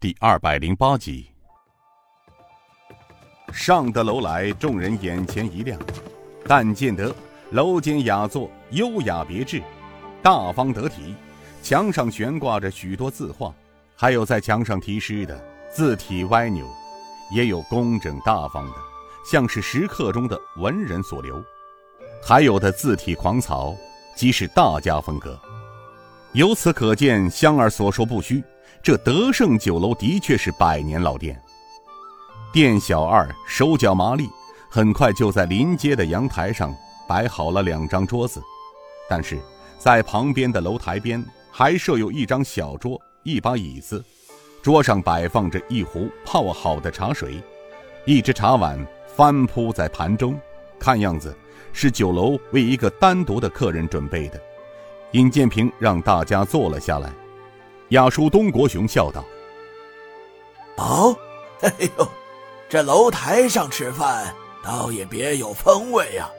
第二百零八集。上得楼来，众人眼前一亮，但见得楼间雅座，优雅别致，大方得体。墙上悬挂着许多字画，还有在墙上题诗的，字体歪扭，也有工整大方的，像是石刻中的文人所留；还有的字体狂草，即是大家风格。由此可见，香儿所说不虚，这德胜酒楼的确是百年老店。店小二手脚麻利，很快就在临街的阳台上摆好了两张桌子，但是在旁边的楼台边还设有一张小桌、一把椅子，桌上摆放着一壶泡好的茶水，一只茶碗翻铺在盘中，看样子是酒楼为一个单独的客人准备的。尹建平让大家坐了下来，亚叔东国雄笑道：“哦，哎呦，这楼台上吃饭倒也别有风味呀，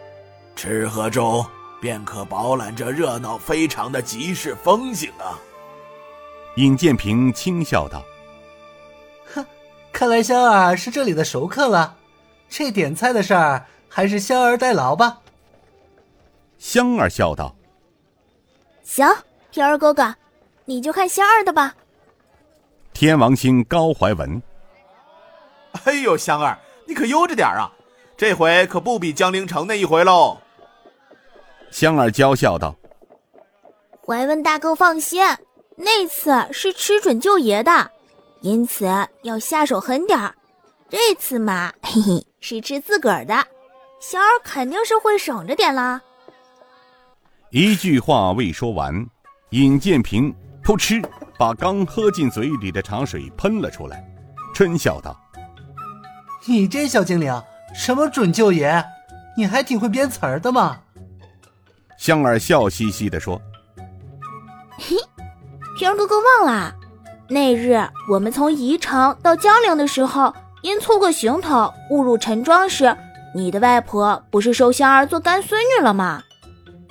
吃喝中便可饱览这热闹非常的集市风景啊。”尹建平轻笑道：“哼，看来香儿是这里的熟客了，这点菜的事儿还是香儿代劳吧。”香儿笑道。行，平儿哥哥，你就看仙儿的吧。天王星高怀文，哎呦，香儿，你可悠着点啊，这回可不比江陵城那一回喽。香儿娇笑道：“怀文大哥放心，那次是吃准舅爷的，因此要下手狠点儿。这次嘛，嘿嘿，是吃自个儿的，香儿肯定是会省着点啦。”一句话未说完，尹建平噗嗤把刚喝进嘴里的茶水喷了出来，春笑道：“你这小精灵，什么准舅爷？你还挺会编词儿的嘛！”香儿笑嘻嘻地说：“嘿，平儿哥哥忘了，那日我们从宜城到江陵的时候，因错过行头误入陈庄时，你的外婆不是收香儿做干孙女了吗？”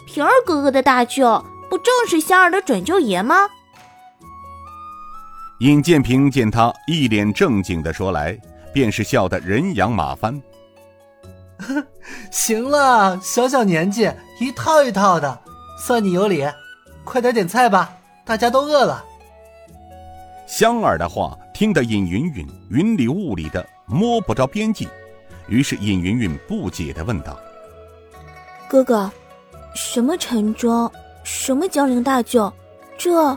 平儿哥哥的大舅不正是香儿的准舅爷吗？尹建平见他一脸正经的说来，便是笑得人仰马翻。行了，小小年纪一套一套的，算你有理。快点点菜吧，大家都饿了。香儿的话听得尹云云云里雾里的摸不着边际，于是尹云云不解的问道：“哥哥。”什么陈庄，什么江陵大舅，这……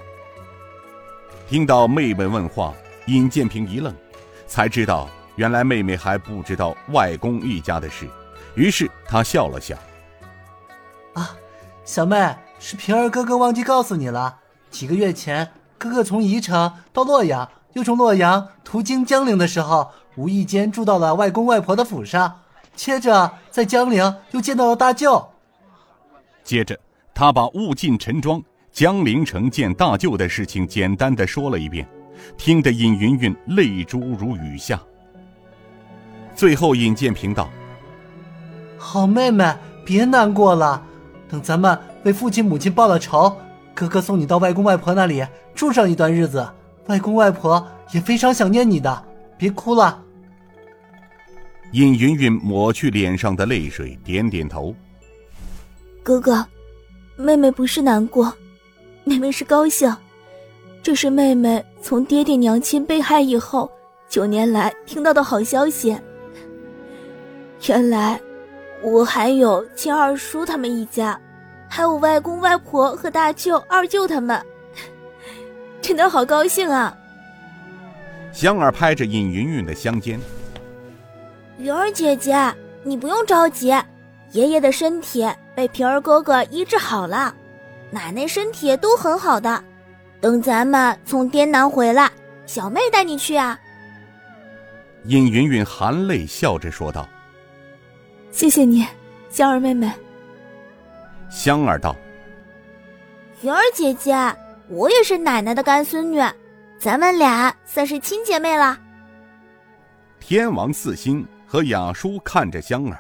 听到妹妹问话，尹建平一愣，才知道原来妹妹还不知道外公一家的事，于是他笑了笑：“啊，小妹，是平儿哥哥忘记告诉你了。几个月前，哥哥从宜城到洛阳，又从洛阳途经江陵的时候，无意间住到了外公外婆的府上，接着在江陵又见到了大舅。”接着，他把物尽陈庄、江陵城见大舅的事情简单的说了一遍，听得尹云云泪珠如雨下。最后，尹建平道：“好妹妹，别难过了，等咱们为父亲母亲报了仇，哥哥送你到外公外婆那里住上一段日子，外公外婆也非常想念你的，别哭了。”尹云云抹去脸上的泪水，点点头。哥哥，妹妹不是难过，妹妹是高兴。这是妹妹从爹爹娘亲被害以后九年来听到的好消息。原来，我还有亲二叔他们一家，还有外公外婆和大舅、二舅他们，真的好高兴啊！香儿拍着尹云云的香肩：“云儿姐姐，你不用着急，爷爷的身体。”被平儿哥哥医治好了，奶奶身体都很好的。等咱们从滇南回来，小妹带你去啊。尹云云含泪笑着说道：“谢谢你，香儿妹妹。”香儿道：“云儿姐姐，我也是奶奶的干孙女，咱们俩算是亲姐妹了。”天王四星和雅叔看着香儿。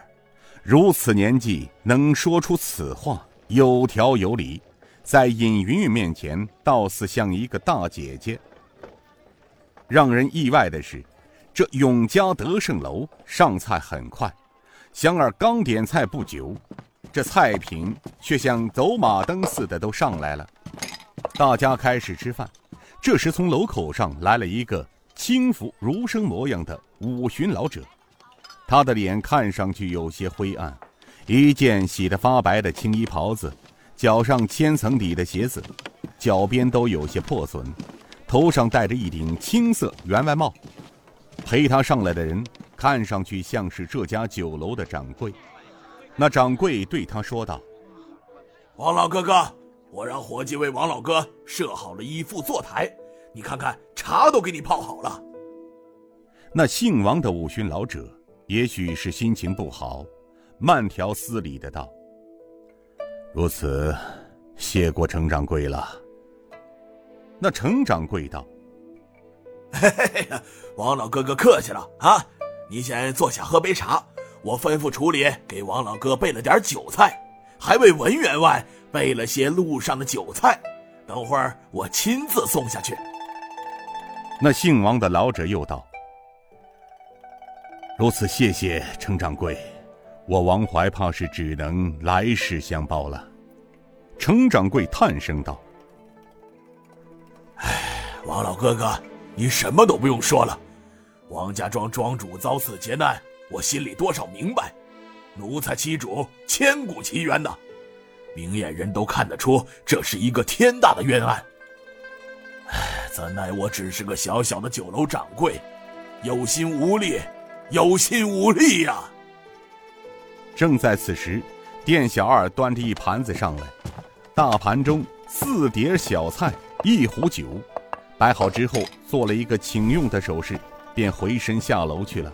如此年纪能说出此话，有条有理，在尹云云面前倒似像一个大姐姐。让人意外的是，这永嘉德胜楼上菜很快，香儿刚点菜不久，这菜品却像走马灯似的都上来了。大家开始吃饭，这时从楼口上来了一个轻浮儒生模样的五旬老者，他的脸看上去有些灰暗，一件洗得发白的青衣袍子，脚上千层底的鞋子，脚边都有些破损。头上戴着一顶青色员外帽，陪他上来的人看上去像是这家酒楼的掌柜。那掌柜对他说道：“王老哥哥，我让伙计为王老哥设好了一副坐台，你看看茶都给你泡好了。”那姓王的五旬老者也许是心情不好，慢条斯理的道：“如此，谢过程掌柜了。”那程掌柜道：“嘿嘿嘿，王老哥哥客气了啊！你先坐下喝杯茶，我吩咐处里给王老哥备了点酒菜，还为文员外备了些路上的酒菜，等会儿我亲自送下去。”那姓王的老者又道：“如此，谢谢程掌柜，我王怀怕是只能来世相报了。”程掌柜叹声道。哎王老哥哥，你什么都不用说了。王家庄庄主遭此劫难，我心里多少明白。奴才欺主，千古奇冤呐！明眼人都看得出，这是一个天大的冤案。唉，怎奈我只是个小小的酒楼掌柜，有心无力，有心无力呀！正在此时，店小二端着一盘子上来，大盘中四碟小菜，一壶酒。摆好之后，做了一个请用的手势，便回身下楼去了。